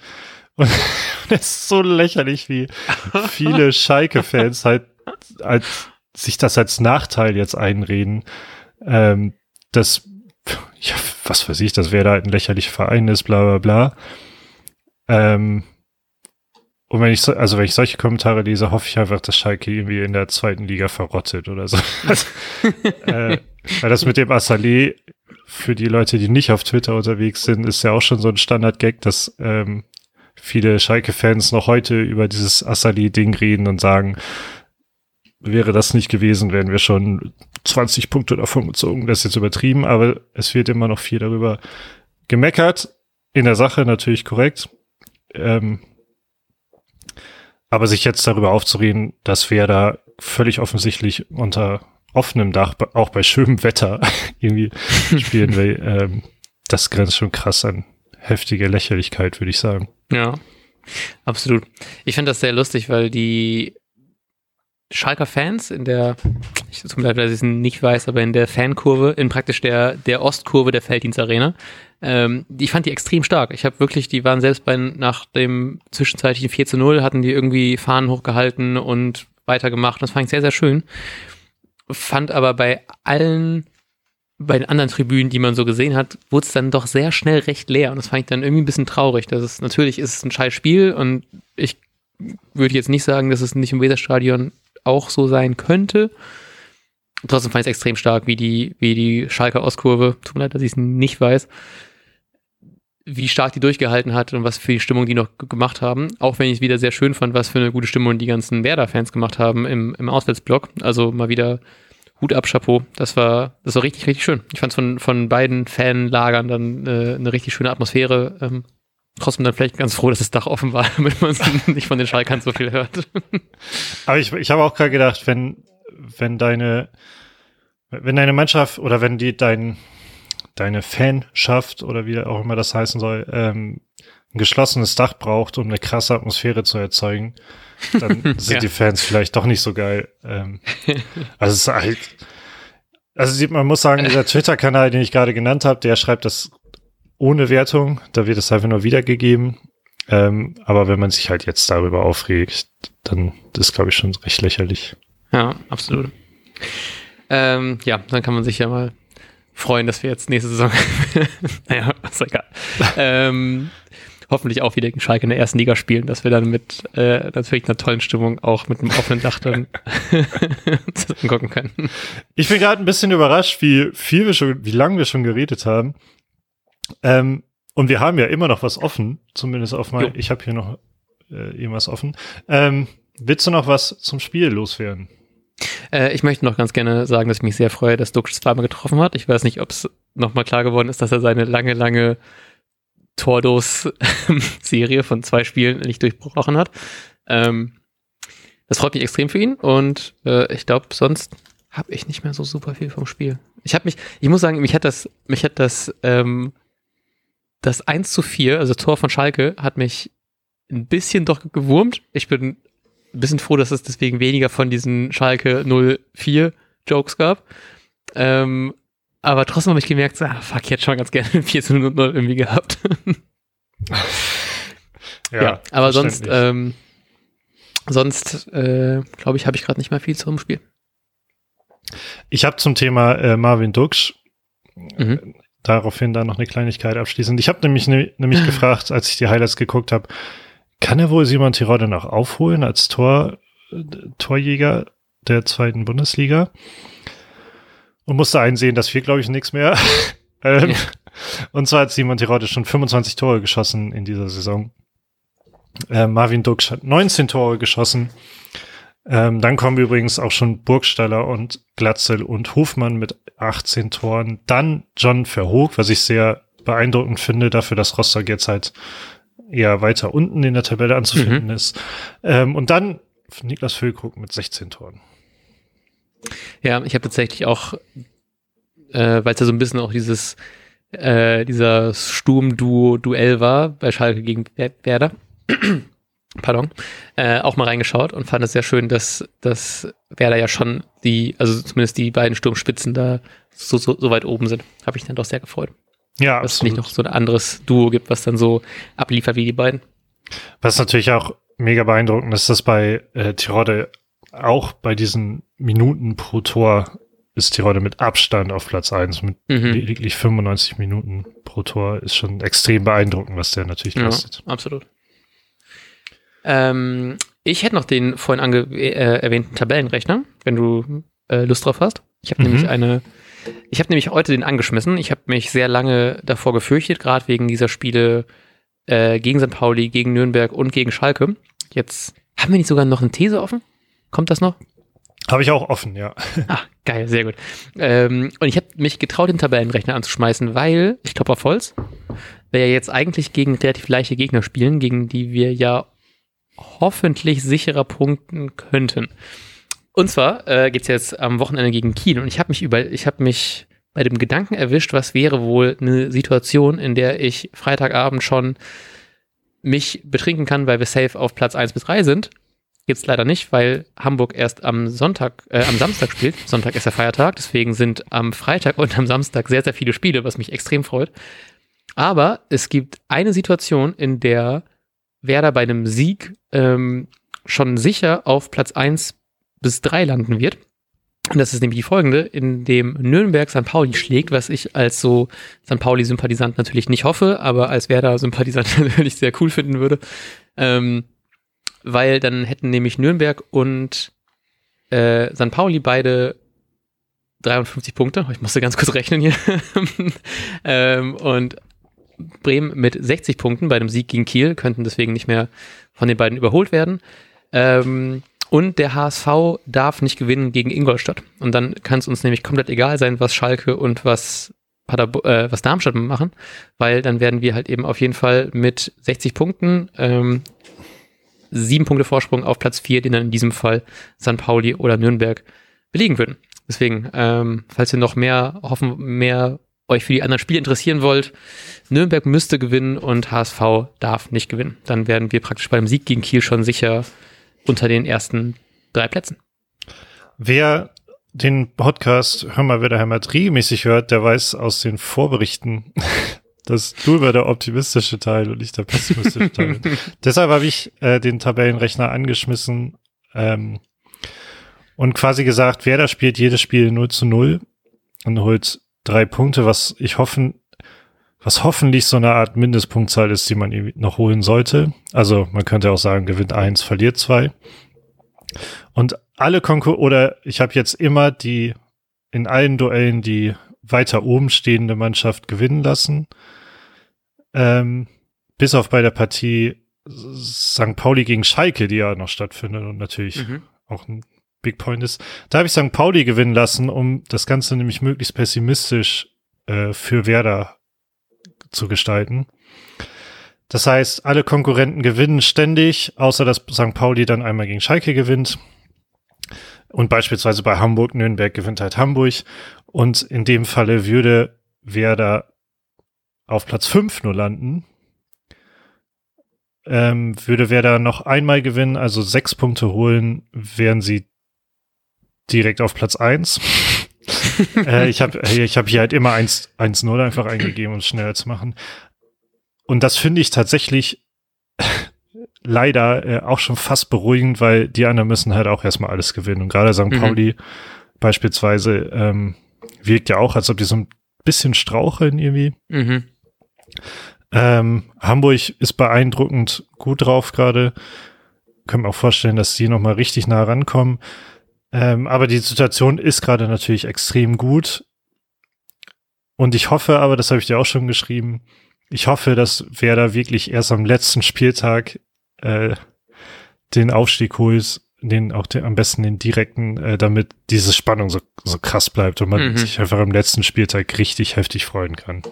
Und <laughs> es ist so lächerlich, wie <laughs> viele Schalke-Fans halt als, sich das als Nachteil jetzt einreden, ähm, dass, ja, was weiß ich, das wäre da halt ein lächerlicher Verein ist, bla bla bla. Ähm, und wenn ich so, also wenn ich solche Kommentare lese, hoffe ich einfach, dass Schalke irgendwie in der zweiten Liga verrottet oder so. <laughs> äh, weil das mit dem Assalé für die Leute, die nicht auf Twitter unterwegs sind, ist ja auch schon so ein Standard-Gag, dass ähm, viele Schalke-Fans noch heute über dieses Assalé-Ding reden und sagen, wäre das nicht gewesen, wären wir schon 20 Punkte davon gezogen. Das ist jetzt übertrieben, aber es wird immer noch viel darüber gemeckert. In der Sache natürlich korrekt. Ähm, aber sich jetzt darüber aufzureden, dass wir da völlig offensichtlich unter offenem Dach, auch bei schönem Wetter <laughs> irgendwie spielen will, <laughs> ähm, das grenzt schon krass an heftige Lächerlichkeit, würde ich sagen. Ja, absolut. Ich finde das sehr lustig, weil die Schalker Fans in der, ich mir leid, dass ich es nicht weiß, aber in der Fankurve, in praktisch der, der Ostkurve der Felddienstarena, ähm, ich fand die extrem stark. Ich habe wirklich, die waren selbst bei, nach dem zwischenzeitlichen 4 zu 0, hatten die irgendwie Fahnen hochgehalten und weitergemacht. Das fand ich sehr, sehr schön. Fand aber bei allen bei den anderen Tribünen, die man so gesehen hat, wurde es dann doch sehr schnell recht leer. Und das fand ich dann irgendwie ein bisschen traurig. Das ist, natürlich ist es ein scheiß Spiel und ich würde jetzt nicht sagen, dass es nicht im Weserstadion auch so sein könnte. Trotzdem fand ich es extrem stark, wie die, wie die Schalker Ostkurve, tut mir leid, dass ich es nicht weiß, wie stark die durchgehalten hat und was für die Stimmung die noch gemacht haben. Auch wenn ich es wieder sehr schön fand, was für eine gute Stimmung die ganzen Werder-Fans gemacht haben im, im Auswärtsblock. Also mal wieder Hut ab, Chapeau. Das war, das war richtig, richtig schön. Ich fand es von, von beiden Fanlagern dann äh, eine richtig schöne Atmosphäre. Ähm, trotzdem dann vielleicht ganz froh, dass das Dach offen war, <laughs> damit man <laughs> nicht von den Schalkern so viel hört. <laughs> Aber ich, ich habe auch gerade gedacht, wenn, wenn deine, wenn deine Mannschaft oder wenn die dein, deine Fanschaft oder wie auch immer das heißen soll, ähm, ein geschlossenes Dach braucht, um eine krasse Atmosphäre zu erzeugen, dann <laughs> sind ja. die Fans vielleicht doch nicht so geil. Ähm, <laughs> also es ist halt, also man muss sagen, dieser Twitter-Kanal, den ich gerade genannt habe, der schreibt das ohne Wertung, da wird es einfach nur wiedergegeben. Ähm, aber wenn man sich halt jetzt darüber aufregt, dann ist, glaube ich, schon recht lächerlich. Ja, absolut. Ähm, ja, dann kann man sich ja mal freuen, dass wir jetzt nächste Saison, <laughs> naja, ist egal. ähm, hoffentlich auch wieder gegen Schalke in der ersten Liga spielen, dass wir dann mit äh, natürlich einer tollen Stimmung auch mit einem offenen Dach dann <laughs> gucken können. Ich bin gerade ein bisschen überrascht, wie viel wir schon, wie lange wir schon geredet haben. Ähm, und wir haben ja immer noch was offen, zumindest auf mein, jo. ich habe hier noch äh, irgendwas offen. Ähm, willst du noch was zum Spiel loswerden? Äh, ich möchte noch ganz gerne sagen, dass ich mich sehr freue, dass Duxch zweimal getroffen hat. Ich weiß nicht, ob es nochmal klar geworden ist, dass er seine lange, lange Tordos-Serie <laughs> von zwei Spielen nicht durchbrochen hat. Ähm, das freut mich extrem für ihn und äh, ich glaube, sonst habe ich nicht mehr so super viel vom Spiel. Ich habe mich, ich muss sagen, mich hat das, mich hat das, ähm, das 1 zu 4, also Tor von Schalke, hat mich ein bisschen doch gewurmt. Ich bin ein bisschen froh, dass es deswegen weniger von diesen Schalke 04 Jokes gab. Ähm, aber trotzdem habe ich gemerkt, ah, fuck, ich hätte schon ganz gerne <laughs> 4 zu 0 irgendwie gehabt. <laughs> ja, ja, aber sonst, ähm, sonst, äh, glaube ich, habe ich gerade nicht mehr viel zum Spiel. Ich habe zum Thema äh, Marvin Duksch mhm. daraufhin da noch eine Kleinigkeit abschließend. Ich habe nämlich, ne, nämlich <laughs> gefragt, als ich die Highlights geguckt habe, kann er wohl Simon Tirode noch aufholen als Tor, äh, Torjäger der zweiten Bundesliga? Und musste einsehen, dass wir, glaube ich, nichts mehr. <laughs> ähm, ja. Und zwar hat Simon Tirode schon 25 Tore geschossen in dieser Saison. Äh, Marvin Duksch hat 19 Tore geschossen. Ähm, dann kommen übrigens auch schon Burgstaller und Glatzel und Hofmann mit 18 Toren. Dann John Verhoog, was ich sehr beeindruckend finde, dafür, dass Rostock jetzt halt eher weiter unten in der Tabelle anzufinden mhm. ist. Ähm, und dann Niklas Füllkrug mit 16 Toren. Ja, ich habe tatsächlich auch, äh, weil es ja so ein bisschen auch dieses, äh, dieser Sturm-Duell war bei Schalke gegen Werder, <clears throat> pardon, äh, auch mal reingeschaut und fand es sehr schön, dass, dass Werder ja schon die, also zumindest die beiden Sturmspitzen da so, so, so weit oben sind. Habe ich dann doch sehr gefreut. Ja, Dass absolut. es nicht noch so ein anderes Duo gibt, was dann so abliefert wie die beiden. Was natürlich auch mega beeindruckend ist, dass bei äh, Tirode auch bei diesen Minuten pro Tor ist Tirode mit Abstand auf Platz 1 mit mhm. lediglich 95 Minuten pro Tor. Ist schon extrem beeindruckend, was der natürlich kostet. Ja, absolut. Ähm, ich hätte noch den vorhin ange äh, erwähnten Tabellenrechner, wenn du äh, Lust drauf hast. Ich habe mhm. nämlich eine, ich habe nämlich heute den angeschmissen. Ich habe mich sehr lange davor gefürchtet, gerade wegen dieser Spiele äh, gegen St. Pauli, gegen Nürnberg und gegen Schalke. Jetzt haben wir nicht sogar noch eine These offen? Kommt das noch? Habe ich auch offen, ja. <laughs> Ah, geil, sehr gut. Ähm, und ich habe mich getraut, den Tabellenrechner anzuschmeißen, weil, ich glaube auf Holz, wir ja jetzt eigentlich gegen relativ leichte Gegner spielen, gegen die wir ja hoffentlich sicherer punkten könnten. Und zwar äh, geht es jetzt am Wochenende gegen Kiel und ich habe mich über, ich habe mich bei dem Gedanken erwischt, was wäre wohl eine Situation, in der ich Freitagabend schon mich betrinken kann, weil wir safe auf Platz 1 bis 3 sind. Gibt's leider nicht, weil Hamburg erst am Sonntag, äh, am Samstag spielt. Sonntag ist der Feiertag, deswegen sind am Freitag und am Samstag sehr, sehr viele Spiele, was mich extrem freut. Aber es gibt eine Situation, in der Werder bei einem Sieg ähm, schon sicher auf Platz 1 bis 3 landen wird. Und das ist nämlich die folgende, in dem Nürnberg St. Pauli schlägt, was ich als so St. Pauli-Sympathisant natürlich nicht hoffe, aber als Werder-Sympathisant <laughs> natürlich sehr cool finden würde. Ähm, weil dann hätten nämlich Nürnberg und äh, St. Pauli beide 53 Punkte. Ich musste ganz kurz rechnen hier. <laughs> ähm, und Bremen mit 60 Punkten bei dem Sieg gegen Kiel, könnten deswegen nicht mehr von den beiden überholt werden. Ähm, und der HSV darf nicht gewinnen gegen Ingolstadt. Und dann kann es uns nämlich komplett egal sein, was Schalke und was, Paderbo äh, was Darmstadt machen, weil dann werden wir halt eben auf jeden Fall mit 60 Punkten ähm, sieben Punkte Vorsprung auf Platz vier, den dann in diesem Fall St. Pauli oder Nürnberg belegen würden. Deswegen, ähm, falls ihr noch mehr hoffen, mehr euch für die anderen Spiele interessieren wollt, Nürnberg müsste gewinnen und HSV darf nicht gewinnen. Dann werden wir praktisch beim Sieg gegen Kiel schon sicher unter den ersten drei Plätzen. Wer den Podcast Hör mal, wer der Heimat regelmäßig hört, der weiß aus den Vorberichten, <laughs> dass du über der optimistische Teil und nicht der pessimistische <laughs> Teil Deshalb habe ich äh, den Tabellenrechner angeschmissen ähm, und quasi gesagt, wer da spielt jedes Spiel 0 zu 0 und holt drei Punkte, was ich hoffen, was hoffentlich so eine Art Mindestpunktzahl ist, die man noch holen sollte. Also man könnte auch sagen, gewinnt eins, verliert zwei. Und alle Konkur oder ich habe jetzt immer die in allen Duellen die weiter oben stehende Mannschaft gewinnen lassen. Ähm, bis auf bei der Partie St. Pauli gegen Schalke, die ja noch stattfindet und natürlich mhm. auch ein Big Point ist. Da habe ich St. Pauli gewinnen lassen, um das Ganze nämlich möglichst pessimistisch äh, für Werder zu gestalten. Das heißt, alle Konkurrenten gewinnen ständig, außer dass St. Pauli dann einmal gegen Schalke gewinnt. Und beispielsweise bei Hamburg, Nürnberg gewinnt halt Hamburg. Und in dem Falle würde Werder auf Platz 5 nur landen. Ähm, würde Werder noch einmal gewinnen, also sechs Punkte holen, wären sie direkt auf Platz 1. <laughs> äh, ich habe ich hab hier halt immer 1-0 einfach eingegeben, um es schneller zu machen. Und das finde ich tatsächlich leider äh, auch schon fast beruhigend, weil die anderen müssen halt auch erstmal alles gewinnen. Und gerade St. Mhm. Pauli beispielsweise ähm, wirkt ja auch, als ob die so ein bisschen straucheln irgendwie. Mhm. Ähm, Hamburg ist beeindruckend gut drauf gerade. Können wir auch vorstellen, dass sie nochmal richtig nah rankommen. Ähm, aber die Situation ist gerade natürlich extrem gut. Und ich hoffe aber, das habe ich dir auch schon geschrieben, ich hoffe, dass Werder wirklich erst am letzten Spieltag äh, den Aufstieg holt, den auch den, am besten den direkten, äh, damit diese Spannung so, so krass bleibt und man mhm. sich einfach am letzten Spieltag richtig heftig freuen kann.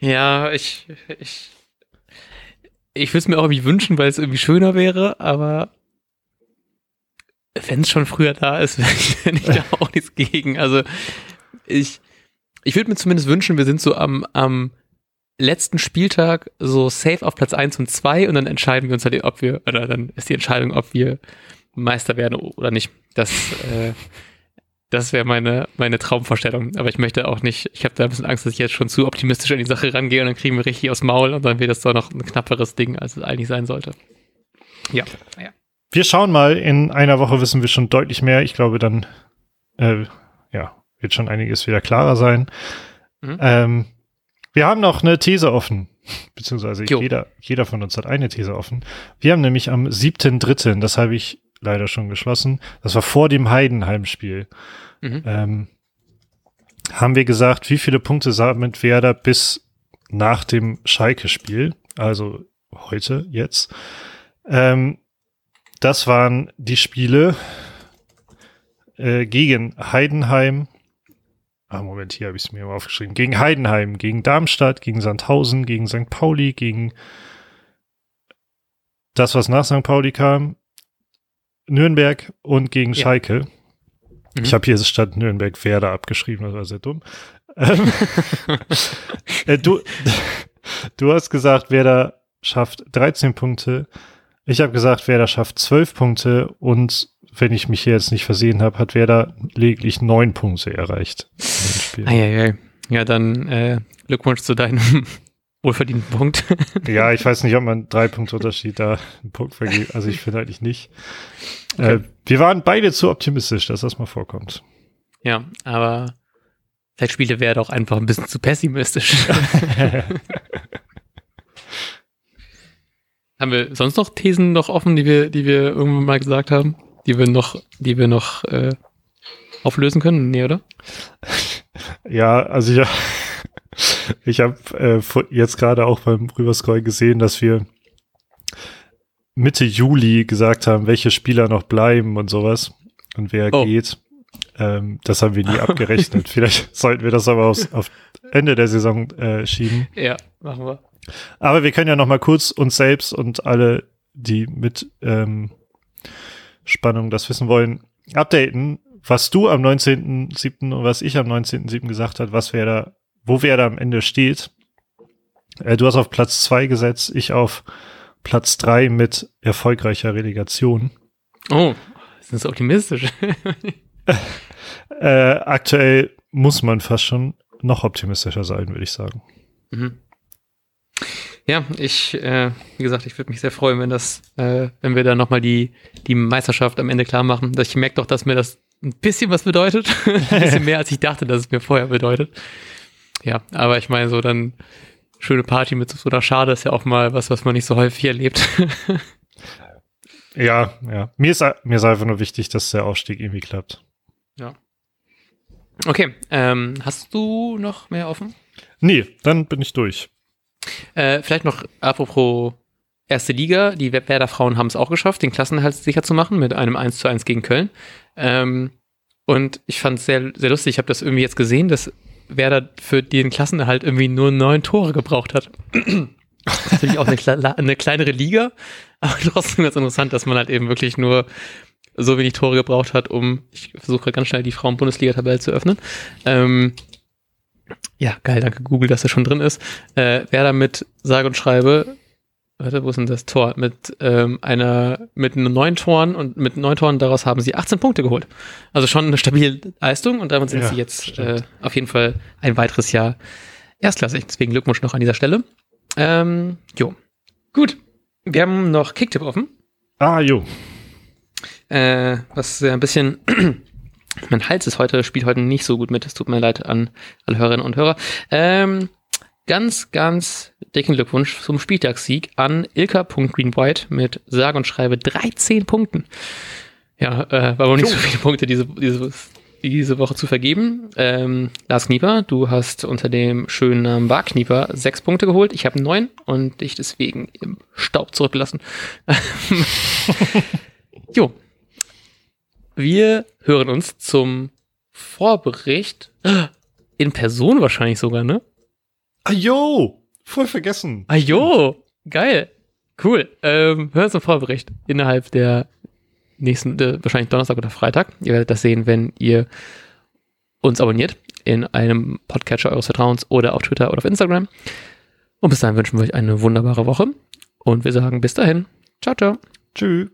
Ja, ich, ich, ich würde es mir auch irgendwie wünschen, weil es irgendwie schöner wäre, aber wenn es schon früher da ist, <laughs> wenn ich da auch nichts gegen. Also ich, ich würde mir zumindest wünschen, wir sind so am, am letzten Spieltag so safe auf Platz 1 und 2 und dann entscheiden wir uns halt, ob wir, oder dann ist die Entscheidung, ob wir Meister werden oder nicht. Das, äh, das wäre meine, meine Traumvorstellung. Aber ich möchte auch nicht, ich habe da ein bisschen Angst, dass ich jetzt schon zu optimistisch an die Sache rangehe und dann kriegen wir richtig aufs Maul und dann wird das doch noch ein knapperes Ding, als es eigentlich sein sollte. Ja, ja. Wir schauen mal, in einer Woche wissen wir schon deutlich mehr. Ich glaube, dann äh, ja, wird schon einiges wieder klarer sein. Mhm. Ähm, wir haben noch eine These offen, beziehungsweise jeder, jeder von uns hat eine These offen. Wir haben nämlich am 7.3., das habe ich leider schon geschlossen, das war vor dem Heidenheim-Spiel, mhm. ähm, haben wir gesagt, wie viele Punkte sammelt Werder bis nach dem Schalke-Spiel, also heute, jetzt. Ähm, das waren die Spiele äh, gegen Heidenheim, Ah, Moment, hier habe ich es mir mal aufgeschrieben. Gegen Heidenheim, gegen Darmstadt, gegen Sandhausen, gegen St. Pauli, gegen das, was nach St. Pauli kam, Nürnberg und gegen ja. Schalke. Mhm. Ich habe hier statt Nürnberg Werder abgeschrieben, das war sehr dumm. Ähm, <laughs> äh, du, du hast gesagt, Werder schafft 13 Punkte. Ich habe gesagt, Werder schafft 12 Punkte und wenn ich mich hier jetzt nicht versehen habe, hat Werder lediglich neun Punkte erreicht. Eieiei. Ja, dann äh, Glückwunsch zu deinem <laughs> wohlverdienten Punkt. <laughs> ja, ich weiß nicht, ob man drei Punkte Unterschied da <laughs> einen Punkt vergibt. Also ich finde eigentlich nicht. Okay. Äh, wir waren beide zu optimistisch, dass das mal vorkommt. Ja, aber vielleicht spielte Werder auch einfach ein bisschen zu pessimistisch. Haben wir sonst noch Thesen noch offen, die wir, die wir irgendwann mal gesagt haben? die wir noch, die wir noch äh, auflösen können? Nee, oder? <laughs> Ja, also ich, <laughs> ich habe äh, jetzt gerade auch beim Rüberscroll gesehen, dass wir Mitte Juli gesagt haben, welche Spieler noch bleiben und sowas und wer oh. geht. Ähm, das haben wir nie <laughs> abgerechnet. Vielleicht sollten wir das aber aufs, auf Ende der Saison äh, schieben. Ja, machen wir. Aber wir können ja noch mal kurz uns selbst und alle, die mit ähm, Spannung das wissen wollen, updaten, was du am 19.7. und was ich am 19.7. gesagt hat, was wer da, wo wer da am Ende steht. Äh, du hast auf Platz zwei gesetzt, ich auf Platz drei mit erfolgreicher Relegation. Oh, das ist optimistisch. <laughs> äh, aktuell muss man fast schon noch optimistischer sein, würde ich sagen. Mhm. Ja, ich, äh, wie gesagt, ich würde mich sehr freuen, wenn das, äh, wenn wir da nochmal die, die Meisterschaft am Ende klar machen. Ich merke doch, dass mir das ein bisschen was bedeutet. <laughs> ein bisschen mehr, als ich dachte, dass es mir vorher bedeutet. Ja, aber ich meine, so dann schöne Party mit so einer Schade ist ja auch mal was, was man nicht so häufig erlebt. <laughs> ja, ja. Mir ist, mir ist einfach nur wichtig, dass der Aufstieg irgendwie klappt. Ja. Okay, ähm, hast du noch mehr offen? Nee, dann bin ich durch. Äh, vielleicht noch apropos erste Liga, die Werder Frauen haben es auch geschafft, den Klassenhalt sicher zu machen mit einem 1 zu 1 gegen Köln. Ähm, und ich fand es sehr, sehr lustig, ich habe das irgendwie jetzt gesehen, dass Werder für den Klassenerhalt irgendwie nur neun Tore gebraucht hat. <laughs> natürlich auch eine, eine kleinere Liga, aber <laughs> trotzdem ganz interessant, dass man halt eben wirklich nur so wenig Tore gebraucht hat, um, ich versuche ganz schnell die Frauen-Bundesliga-Tabelle zu öffnen, ähm, ja, geil, danke Google, dass er schon drin ist. Äh, wer da mit sage und schreibe warte, wo ist denn das Tor? Mit ähm, einer, mit einem neun Toren und mit neun Toren daraus haben sie 18 Punkte geholt. Also schon eine stabile Leistung und damit sind Ja, sie jetzt äh, auf jeden Fall ein weiteres Jahr erstklassig. Deswegen Glückwunsch noch an dieser Stelle. Ähm, jo. Gut. Wir haben noch Kicktipp offen. Ah, jo. Äh, was ein bisschen. Mein Hals ist heute, spielt heute nicht so gut mit. Es tut mir leid an alle Hörerinnen und Hörer. Ähm, ganz, ganz dicken Glückwunsch zum Spieltagssieg an Ilka.greenwhite mit sage und schreibe 13 Punkten. Ja, äh, war wohl nicht so viele Punkte diese, diese, diese Woche zu vergeben. Ähm, Lars Knieper, du hast unter dem schönen Namen Bar Knieper sechs Punkte geholt. Ich habe neun und dich deswegen im Staub zurückgelassen. <laughs> jo. Wir hören uns zum Vorbericht <gasps> in Person wahrscheinlich sogar, ne? Ah, jo. Voll vergessen. Ah jo, geil. Cool. Ähm, hören uns zum Vorbericht innerhalb der nächsten, äh, wahrscheinlich Donnerstag oder Freitag. Ihr werdet das sehen, wenn ihr uns abonniert in einem Podcatcher eures Vertrauens oder auf Twitter oder auf Instagram. Und bis dahin wünschen wir euch eine wunderbare Woche. Und wir sagen bis dahin. Ciao, ciao. Tschüss.